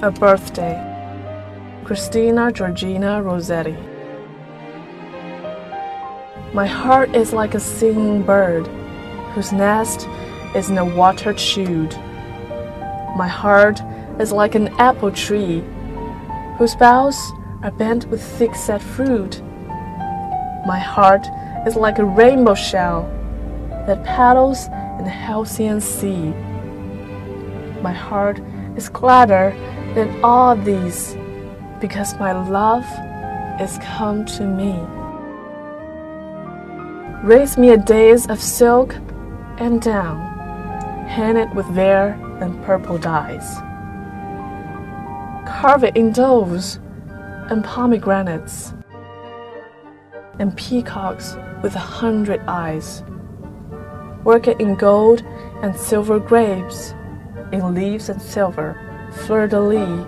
a birthday. Christina Georgina Rossetti. My heart is like a singing bird whose nest is in a watered shoot. My heart is like an apple tree whose boughs are bent with thick set fruit. My heart is like a rainbow shell that paddles in the halcyon sea. My heart is gladder than all these because my love is come to me. Raise me a dais of silk and down, hang it with vair and purple dyes. Carve it in doves and pomegranates and peacocks with a hundred eyes. Work it in gold and silver grapes, in leaves and silver, fleur de lis,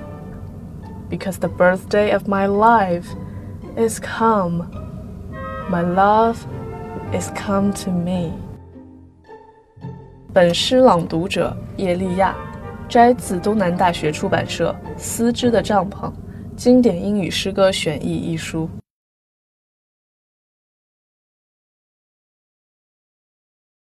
because the birthday of my life is come. My love is come to me. 本诗朗读者叶利亚，摘自东南大学出版社《丝织的帐篷：经典英语诗歌选译》一书。